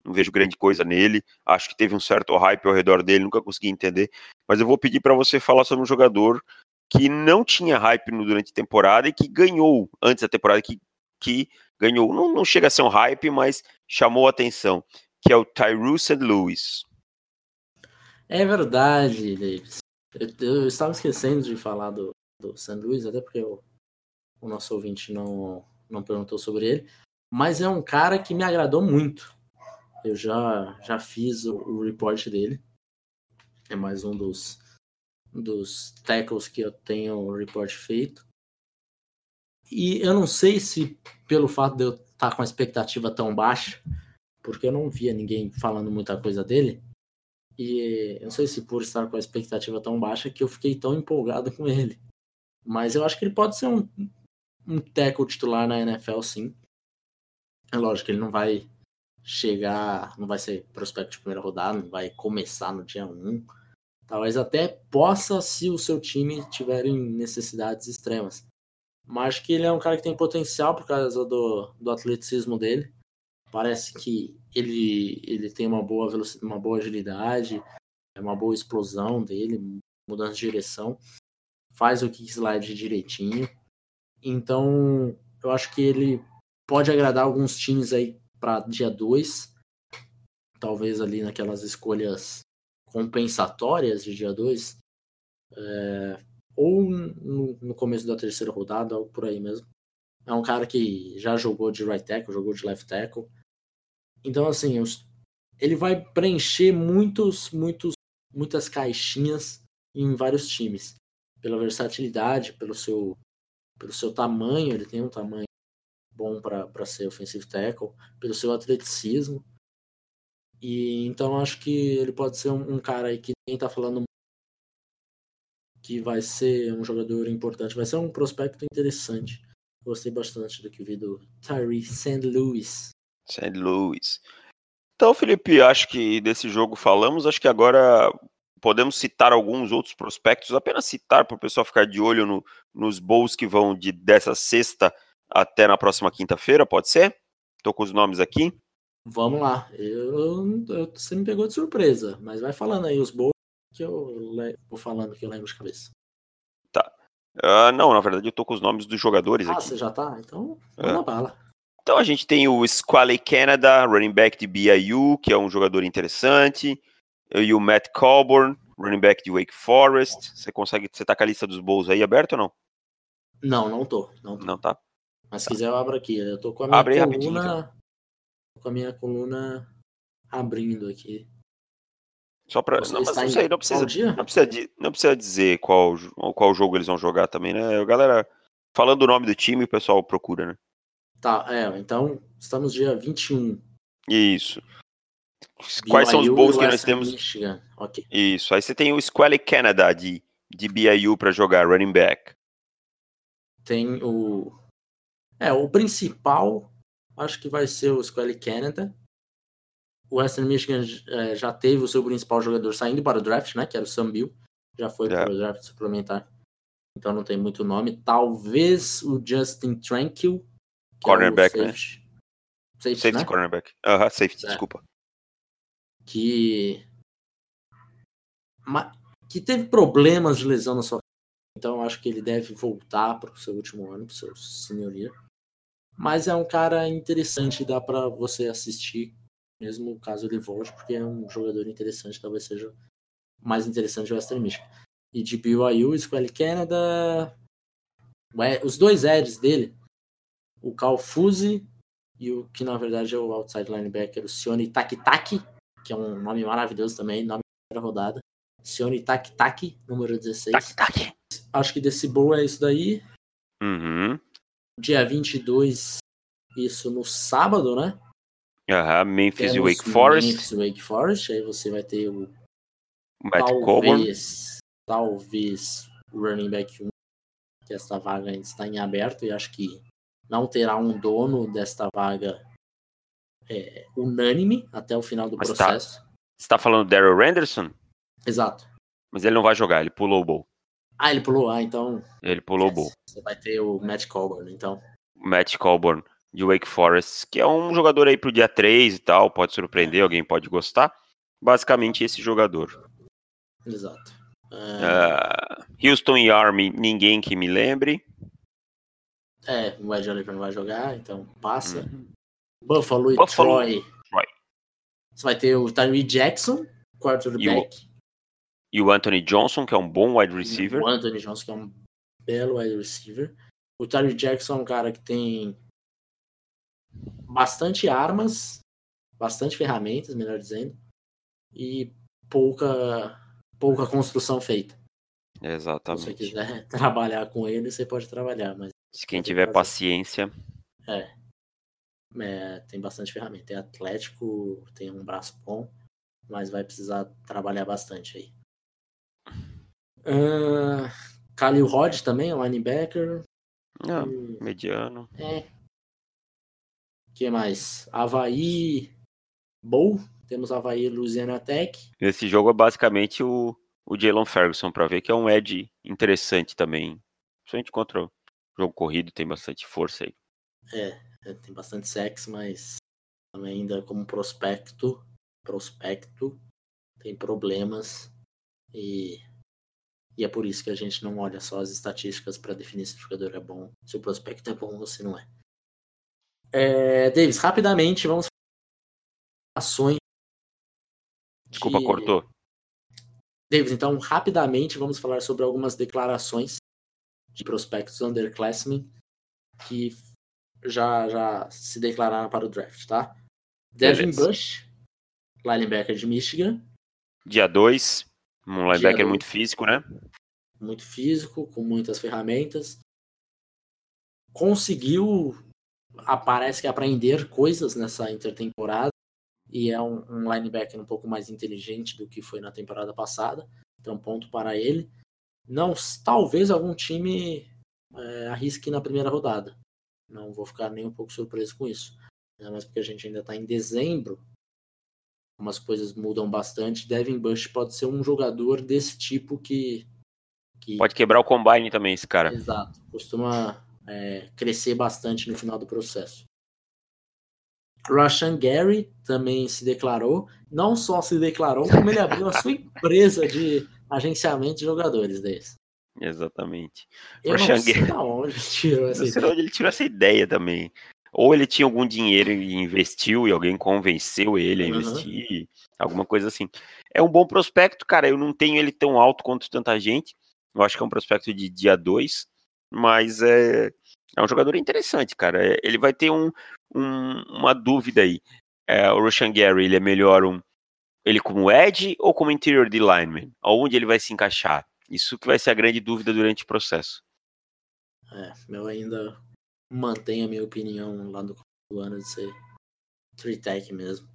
não vejo grande coisa nele. Acho que teve um certo hype ao redor dele, nunca consegui entender. Mas eu vou pedir para você falar sobre um jogador que não tinha hype durante a temporada e que ganhou antes da temporada, que, que ganhou. Não, não chega a ser um hype, mas chamou a atenção, que é o Tyrus Lewis. É verdade, Davis. Eu, estava esquecendo de falar do, do St. Louis, até porque o nosso ouvinte não, não perguntou sobre ele. Mas é um cara que me agradou muito. Eu já, já fiz o, o report dele. É mais um dos, dos tackles que eu tenho o report feito. E eu não sei se pelo fato de eu estar com a expectativa tão baixa, porque eu não via ninguém falando muita coisa dele, e eu não sei se por estar com a expectativa tão baixa que eu fiquei tão empolgado com ele. Mas eu acho que ele pode ser um, um tackle titular na NFL, sim. É lógico que ele não vai chegar, não vai ser prospecto de primeira rodada, não vai começar no dia 1. Talvez até possa se o seu time tiver necessidades extremas. Mas acho que ele é um cara que tem potencial por causa do, do atleticismo dele. Parece que ele, ele tem uma boa velocidade, uma boa agilidade, é uma boa explosão dele, mudança de direção, faz o kick slide direitinho. Então, eu acho que ele pode agradar alguns times aí para dia 2. Talvez ali naquelas escolhas compensatórias de dia 2. É, ou no, no, começo da terceira rodada, ou por aí mesmo. É um cara que já jogou de right tackle, jogou de left tackle. Então, assim, os, ele vai preencher muitos, muitos, muitas caixinhas em vários times. Pela versatilidade, pelo seu, pelo seu tamanho, ele tem um tamanho bom para ser offensive tackle, pelo seu atleticismo. E então acho que ele pode ser um, um cara aí que quem tá falando que vai ser um jogador importante, vai ser um prospecto interessante. Gostei bastante do que vi do Tyree St. Louis. St. Louis. Então, Felipe, acho que desse jogo falamos. Acho que agora podemos citar alguns outros prospectos, apenas citar para o pessoal ficar de olho no, nos bowls que vão de dessa sexta até na próxima quinta-feira, pode ser? Estou com os nomes aqui. Vamos lá. Eu, eu, você me pegou de surpresa, mas vai falando aí os bowls que eu vou falando que eu lembro de cabeça. Tá. Uh, não, na verdade eu tô com os nomes dos jogadores ah, aqui. Ah, você já tá? Então, vamos é. bala. Então a gente tem o Squally Canada, running back de BYU, que é um jogador interessante. E o Matt Colburn, running back de Wake Forest. Você consegue, você tá com a lista dos bowls aí aberta ou não? Não, não tô. Não, tô. não tá. Mas se quiser eu abro aqui. Eu tô com a minha Abre coluna. Então. Com a minha coluna abrindo aqui. Só pra. Você não, mas não sei, não precisa, não precisa, não precisa dizer qual, qual jogo eles vão jogar também, né? A galera, falando o nome do time, o pessoal procura, né? Tá, é, então estamos dia 21. Isso. Quais são os bowls que nós temos? Michigan. Okay. Isso. Aí você tem o Squally Canada de, de BYU para jogar running back. Tem o. É, o principal acho que vai ser o Squally Canada o Western Michigan é, já teve o seu principal jogador saindo para o draft, né? Que era o Sam Bill. Já foi para o draft suplementar. Então não tem muito nome. Talvez o Justin Tranquil. Cornerback, é né? Safety, safety né? cornerback. Aham, uh -huh, safety, é. desculpa. Que. Que teve problemas de lesão na sua então acho que ele deve voltar para o seu último ano, para o seu senhoria. Mas é um cara interessante, dá para você assistir mesmo caso ele volte, porque é um jogador interessante, talvez seja mais interessante o Western Michigan. E de BYU, Squally Canada, os dois Eds dele, o Cal Fuzzy e o que na verdade é o outside linebacker, o Sione Takitaki, que é um nome maravilhoso também, nome da rodada. Sione Takitaki, número 16. Taki, taki. Acho que desse bowl é isso daí. Uhum. Dia 22, isso no sábado, né? Aham, Memphis e Wake Forest. Memphis e Wake Forest, aí você vai ter o. Matt talvez, Coburn. talvez o running back 1, que esta vaga ainda está em aberto, e acho que não terá um dono desta vaga é, unânime até o final do Mas tá processo. Tá, você está falando Daryl Anderson? Exato. Mas ele não vai jogar, ele pulou o bowl. Ah, ele pulou, ah, então. Ele pulou o bowl. Você vai ter o Matt Colburn, então. Matt Colburn de Wake Forest, que é um jogador aí pro dia 3 e tal, pode surpreender, alguém pode gostar. Basicamente esse jogador. Exato. Uh, Houston e Army, ninguém que me lembre. É, o Ed Oliver não vai jogar, então passa. Uhum. Buffalo e Buffalo, Troy. Troy. Você vai ter o Tyree Jackson, quarterback. E o Anthony Johnson, que é um bom wide receiver. O Anthony Johnson, que é um belo wide receiver. O Tyree Jackson é um cara que tem bastante armas, bastante ferramentas, melhor dizendo, e pouca, pouca construção feita. Exatamente. Se você quiser trabalhar com ele, você pode trabalhar, mas se quem tiver paciência. É. é. Tem bastante ferramenta. Tem atlético, tem um braço bom, mas vai precisar trabalhar bastante aí. Uh, Khalil Rod também, linebacker. Não, e... mediano. É. que mais? Havaí Bowl. Temos Havaí Louisiana Tech. Esse jogo é basicamente o, o Jalen Ferguson, para ver que é um edge interessante também. Principalmente contra jogo corrido, tem bastante força aí. É, é tem bastante sexo, mas também ainda como prospecto, prospecto, tem problemas e e é por isso que a gente não olha só as estatísticas para definir se o jogador é bom, se o prospecto é bom ou se não é. é Davis, rapidamente vamos ações. Desculpa, de... cortou. Davis, então rapidamente vamos falar sobre algumas declarações de prospectos underclassmen que já, já se declararam para o draft, tá? Devin Bush, linebacker de Michigan. Dia 2, um linebacker muito físico, né? Muito físico, com muitas ferramentas. Conseguiu, parece que aprender coisas nessa intertemporada. E é um, um linebacker um pouco mais inteligente do que foi na temporada passada. Então, ponto para ele. Não, talvez algum time é, arrisque na primeira rodada. Não vou ficar nem um pouco surpreso com isso. Mas porque a gente ainda está em dezembro, umas coisas mudam bastante. Devin Bush pode ser um jogador desse tipo que. que... Pode quebrar o combine também, esse cara. Exato. Costuma é, crescer bastante no final do processo. Russian Gary também se declarou. Não só se declarou, como ele abriu a sua empresa de agenciamento de jogadores desse. Exatamente. Eu Russian não sei Gary... onde tirou essa ideia. onde ele tirou essa ideia também ou ele tinha algum dinheiro e investiu e alguém convenceu ele a investir, uhum. alguma coisa assim. É um bom prospecto, cara. Eu não tenho ele tão alto quanto tanta gente. Eu acho que é um prospecto de dia 2, mas é, é um jogador interessante, cara. É, ele vai ter um, um, uma dúvida aí. É, o Roshan Gary, ele é melhor um, ele como Ed ou como interior de lineman? Aonde ele vai se encaixar? Isso que vai ser a grande dúvida durante o processo. É, meu ainda mantenho a minha opinião lá do, do ano de ser Tree Tech mesmo.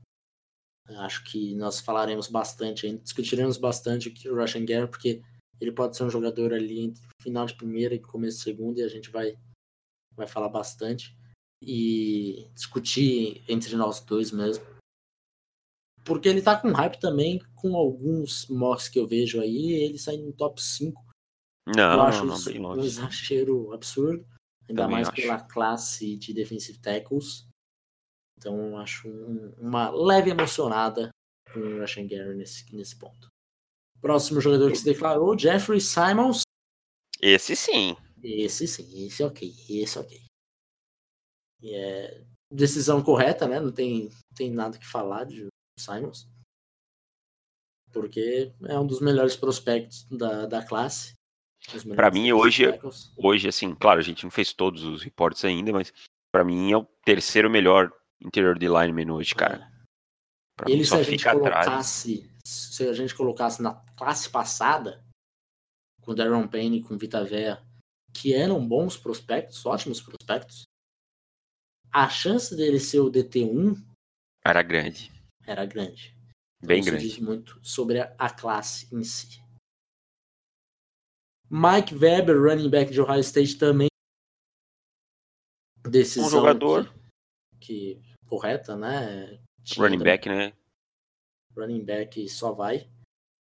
Acho que nós falaremos bastante, discutiremos bastante o Russian Gary, porque ele pode ser um jogador ali entre final de primeira e começo de segunda, e a gente vai, vai falar bastante. E discutir entre nós dois mesmo. Porque ele tá com hype também, com alguns mocks que eu vejo aí, ele sai no top 5. Não, eu acho não, não, bem longe. um exagero absurdo. Ainda Também mais acho. pela classe de defensive tackles. Então acho um, uma leve emocionada com o Russian Gary nesse, nesse ponto. Próximo jogador que se declarou, Jeffrey Simons. Esse sim. Esse sim, esse ok, esse ok. E é decisão correta, né? Não tem, tem nada que falar de Simons. Porque é um dos melhores prospectos da, da classe. Para mim, hoje, hoje, assim, claro, a gente não fez todos os reportes ainda, mas para mim é o terceiro melhor interior de lineman hoje, cara. Pra Ele, se a gente colocasse, atrás. se a gente colocasse na classe passada, com Darren Payne e com Vita Vea, que eram bons prospectos, ótimos prospectos, a chance dele ser o DT1 era grande. Era grande. Então, Bem grande. diz muito sobre a, a classe em si. Mike Weber, running back de Ohio State, também. Decisão um jogador. Que, que correta, né? Tinha running back, né? Running back só vai.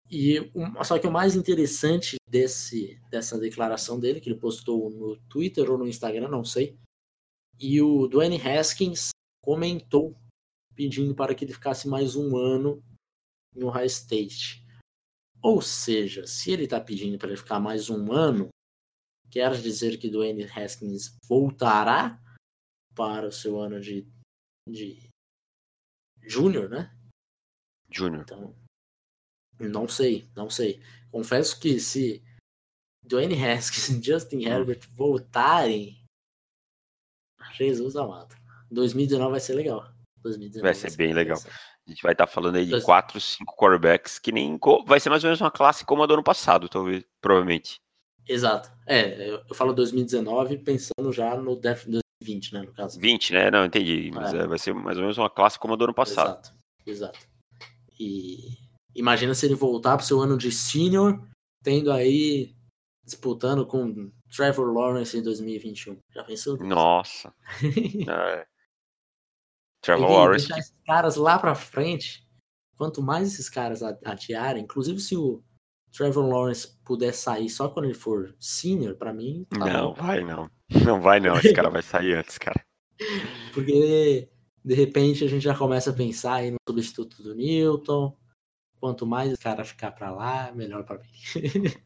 E um, só que o mais interessante desse, dessa declaração dele, que ele postou no Twitter ou no Instagram, não sei, E o Dwayne Haskins comentou pedindo para que ele ficasse mais um ano no High State. Ou seja, se ele está pedindo para ele ficar mais um ano, quer dizer que Dwayne Haskins voltará para o seu ano de, de júnior, né? Júnior. Então, não sei, não sei. Confesso que se Dwayne Haskins e Justin Herbert voltarem, Jesus amado. 2019 vai ser legal. 2019 Vai ser bem legal. A gente vai estar falando aí de Dois- quatro, cinco quarterbacks que nem. Vai ser mais ou menos uma classe como a do ano passado, talvez, provavelmente. Exato. É, eu, eu falo 2019 pensando já no Def 2020, né, no caso. 20, né? Não, entendi. Mas É. é, vai ser mais ou menos uma classe como a do ano passado. Exato, exato. E imagina se ele voltar pro seu ano de senior, tendo aí disputando com Trevor Lawrence em 2021. Já pensou? Nossa. É. Trevor Lawrence. deixar esses caras lá pra frente, quanto mais esses caras a- adiarem, inclusive se o Trevor Lawrence puder sair só quando ele for senior, pra mim, tá Não, bom. vai não. Não vai não. Esse cara vai sair antes, cara. Porque de repente a gente já começa a pensar aí no substituto do Newton. Quanto mais esse cara ficar pra lá, melhor pra mim.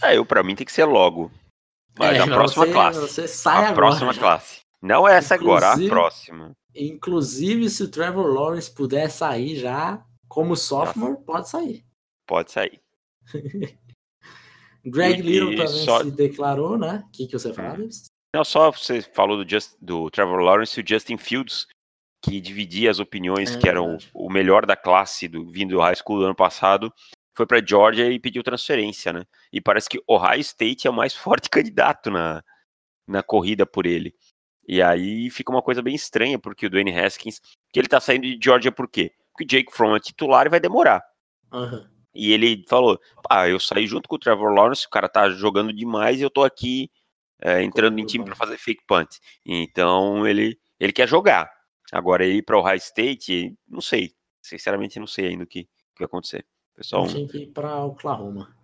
É, eu pra mim tem que ser logo. Mas É, a próxima você- classe. Você sai a agora. próxima classe. Não é essa agora, a Inclusive- próxima. Inclusive, se o Trevor Lawrence puder sair já como sophomore, pode sair. Pode sair. Greg E- Little também só- se declarou, né? O que, que você fala? Davis? Não, só você falou do, Just, do Trevor Lawrence e o Justin Fields, que dividia as opiniões, É que eram o melhor da classe do, vindo do high school do ano passado, foi para Georgia e pediu transferência, né? E parece que Ohio State é o mais forte candidato na, na corrida por ele. E aí fica uma coisa bem estranha, porque o Dwayne Haskins, que ele tá saindo de Georgia por quê? Porque o Jake Fromm é titular e vai demorar. Aham. E ele falou: ah, eu saí junto com o Trevor Lawrence, o cara tá jogando demais e eu tô aqui é, entrando em time para fazer fake punt. Então ele, ele quer jogar. Agora ele ir para o High State, não sei. Sinceramente, não sei ainda o que, que vai acontecer. Pessoal, Tinha que ir pra Oklahoma.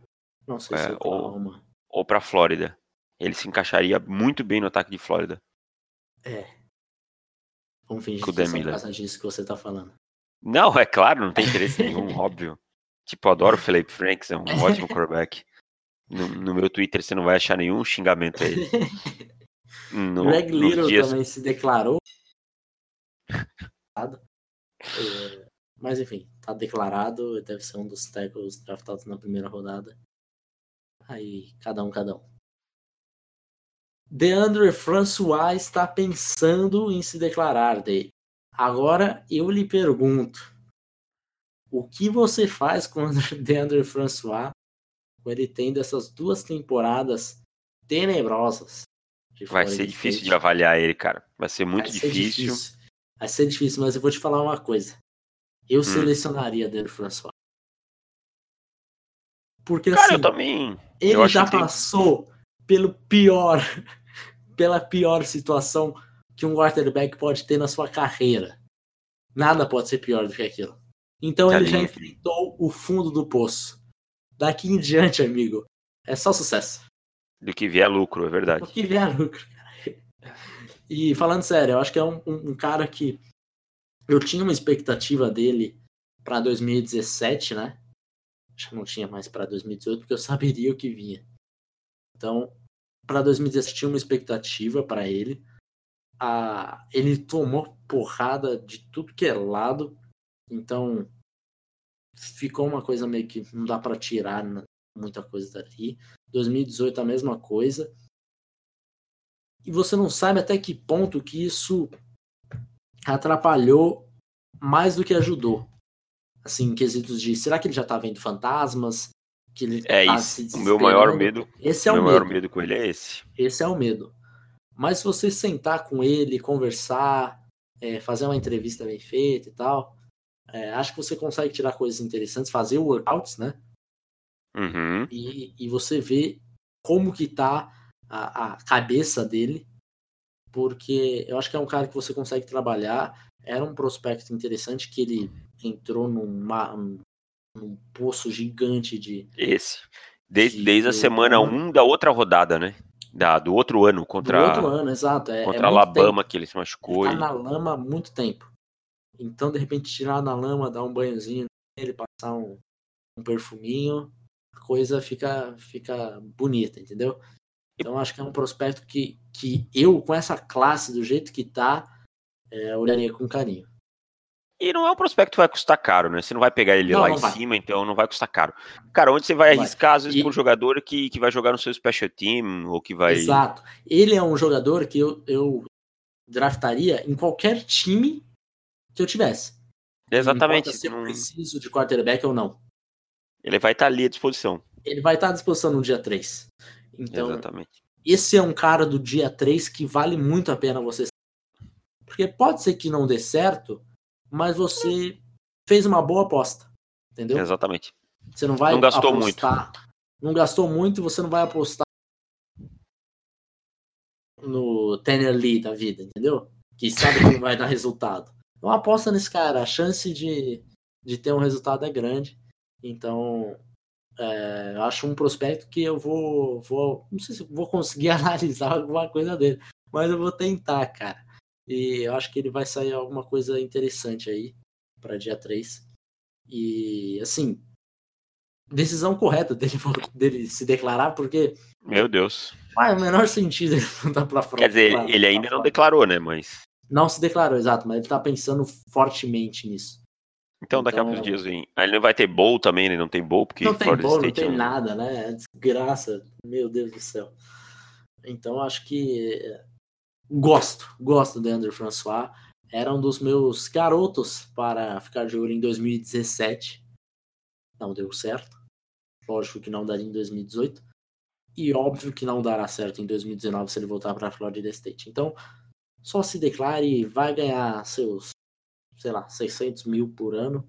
Não sei se É, é ou- Oklahoma. ou para Flórida. Ele se encaixaria muito bem no ataque de Flórida. Vamos fingir que é por Miller. causa disso que você tá falando. Não, é claro, não tem interesse nenhum, óbvio. Tipo, eu adoro o Felipe Franks, é um ótimo quarterback. No, no meu Twitter você não vai achar nenhum xingamento a ele. No, Greg Little dias- também se declarou. É, mas enfim, tá declarado, deve ser um dos tackles draftados na primeira rodada. Aí, cada um, cada um. DeAndre François está pensando em se declarar dele. Agora eu lhe pergunto: o que você faz com o DeAndre François com ele tendo essas duas temporadas tenebrosas? Vai ser difícil de avaliar ele, cara. Vai ser muito Vai ser difícil. Vai ser difícil, mas eu vou te falar uma coisa. Eu Hum. selecionaria Dele François. Porque Cara, assim, eu também. ele acho já tem- passou pelo pior, pela pior situação que um quarterback pode ter na sua carreira. Nada pode ser pior do que aquilo. Então Tá ele já enfrentou o fundo do poço. Daqui em diante, amigo, é só sucesso. Do que vier lucro, é verdade. O que vier lucro, cara. E falando sério, eu acho que é um, um- um cara que eu tinha uma expectativa dele pra 2017, né? Acho que não tinha mais pra 2018, porque eu saberia o que vinha. Então, pra 2017 tinha uma expectativa pra ele. Ah, ele tomou porrada de tudo que é lado. Então, ficou uma coisa meio que não dá pra tirar muita coisa dali. 2018 a mesma coisa. E você não sabe até que ponto que isso atrapalhou mais do que ajudou. Assim, em quesitos de será que ele já tá vendo fantasmas? Que ele É tá isso. se O meu maior medo, Esse é o o meu maior medo. medo com ele é esse. Esse é o medo. Mas se você sentar com ele, conversar, é, fazer uma entrevista bem feita e tal, é, acho que você consegue tirar coisas interessantes, fazer workouts, né? Uhum. e, e você vê como que tá a, a cabeça dele, porque eu acho que é um cara que você consegue trabalhar. Era um prospecto interessante que ele entrou numa, num poço gigante de. Esse. Desde, De- desde a semana 1 da outra rodada, né? Da, do outro ano, contra, do outro ano, exato. É, contra é Alabama, tempo. que ele se machucou. Ele e- tá na lama há muito tempo. Então, de repente, tirar na lama, dar um banhozinho nele, passar um, um perfuminho, a coisa fica, fica bonita, entendeu? Então, acho que é um prospecto que, que eu, com essa classe do jeito que tá, é, olharia com carinho. E não é um prospecto que vai custar caro, né? Você não vai pegar ele Não, lá não em vai. cima, então não vai custar caro. Cara, onde você vai Não vai. arriscar, às vezes, E- por um jogador que, que vai jogar no seu special team, ou que vai. Exato. Ele é um jogador que eu, eu draftaria em qualquer time que eu tivesse. Exatamente. Se eu preciso de quarterback ou não. Ele vai estar ali à disposição. Ele vai estar à disposição no dia 3. Então, Exatamente. esse é um cara do dia 3 que vale muito a pena você. Porque pode ser que não dê certo, mas você fez uma boa aposta. Entendeu? Exatamente. Você não vai Não gastou apostar. Não gastou muito, você não vai apostar no Tanner Lee da vida, entendeu? Que sabe que não vai dar resultado. Então aposta nesse cara, a chance de, de ter um resultado é grande. Então, é, acho um prospecto que eu vou, vou. Não sei se vou conseguir analisar alguma coisa dele, mas eu vou tentar, cara. E eu acho que ele vai sair alguma coisa interessante aí para dia 3. E assim, decisão correta dele, dele se declarar, porque Meu Deus. faz o menor sentido ele não dar pra fora. Quer dizer, pra- ele ainda pra não declarou, né? Mas. Não se declarou, exato, mas ele tá pensando fortemente nisso. Então, daqui a Então- alguns dias vem. Aí ele não vai ter bowl também, ele não tem bowl, porque não tem Florida não State é tem um- nada, né? É desgraça, meu Deus do céu. Então acho que é, gosto, gosto do Andrew François. Era um dos meus garotos para ficar de olho em 2017. Não deu certo. Lógico que não daria em 2018. E óbvio que não dará certo em 2019 se ele voltar para a Florida State. Então, só se declare e vai ganhar seus, sei lá, 600 mil por ano.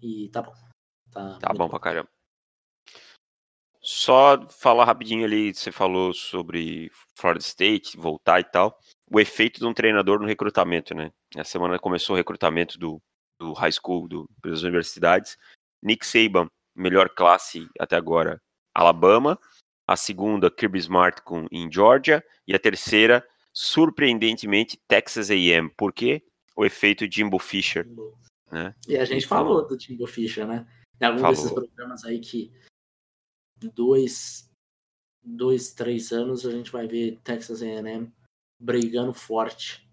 E tá bom. Tá, Tá bom pra caramba. Só falar rapidinho ali, você falou sobre Florida State, voltar e tal. O efeito de um treinador no recrutamento, né? Essa semana começou o recrutamento do, do high school, do, das universidades. Nick Saban, melhor classe até agora, Alabama. A segunda, Kirby Smart com, em Georgia. E a terceira, surpreendentemente, Texas A&M. Por quê? O efeito Jimbo Fisher. né? E a gente falou do Timbo Fischer, né? Em algum Falou. desses programas aí que dois, dois, três anos a gente vai ver Texas A&M brigando forte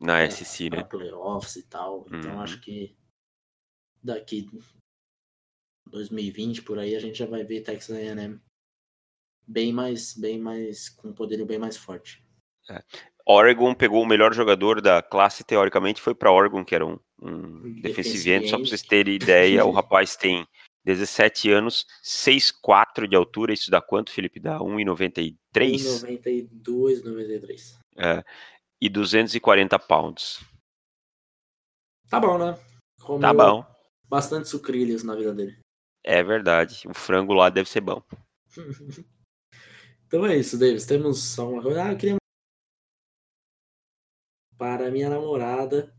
Na É, SC, para né? playoffs e tal. Então Uhum. acho que daqui 2020 por aí a gente já vai ver Texas A&M bem mais, bem mais com um poderio bem mais forte. Oregon pegou o melhor jogador da classe, teoricamente, foi para Oregon, que era um, um Defensive defensive end. Só para vocês terem ideia, o rapaz tem 17 anos, 6'4 de altura. Isso dá quanto, Felipe? Dá 1,93 92, 93. é, e 240 pounds. Tá bom, né? Comeu Tá bom, Bastante sucrilhos na vida dele. é verdade. O frango lá deve ser bom. Então é isso, Davis. Temos alguma coisa. Ah, eu queria. Para minha namorada,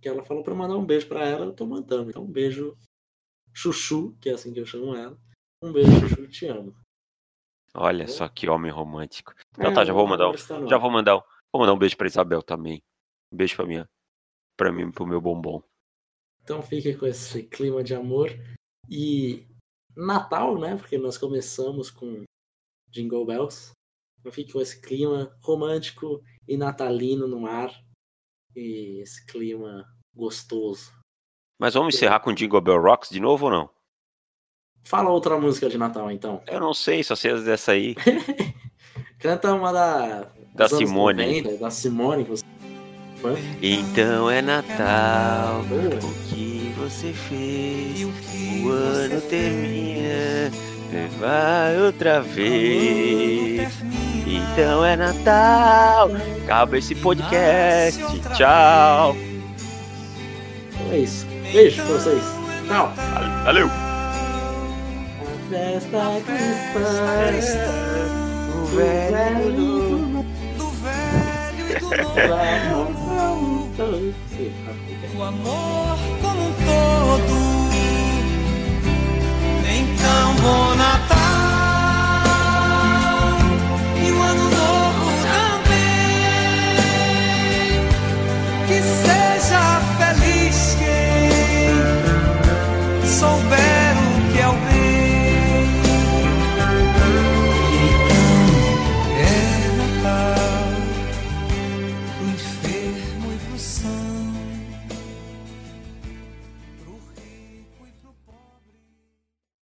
que ela falou para mandar um beijo para ela, eu tô mandando. Então, um beijo, Chuchu, que é assim que eu chamo ela. Um beijo, Chuchu, te amo. Olha bom? só que homem romântico. Então É, tá, já vou mandar, um- já vou mandar, um- vou mandar um beijo para Isabel também. Um beijo para minha, para mim, pro meu bombom. Então fique com esse clima de amor. E Natal, né? Porque nós começamos com Jingle Bells. Então fique com esse clima romântico e natalino no ar. E esse clima gostoso. Mas vamos encerrar com Jingle Bell Rocks de novo ou não? Fala outra música de Natal, então. Eu não sei, só sei as dessa aí. Canta uma da. Da Simone. 90, da Simone, que você é fã. Então é Natal, Boa. o que você fez? O ano termina, vai outra vez. Então é Natal, acaba esse podcast. Tchau. Então é isso. Beijo pra vocês. Tchau. Valeu. Festa cristã. Do velho do velho e do novo. O amor como um todo. Então, bom Natal.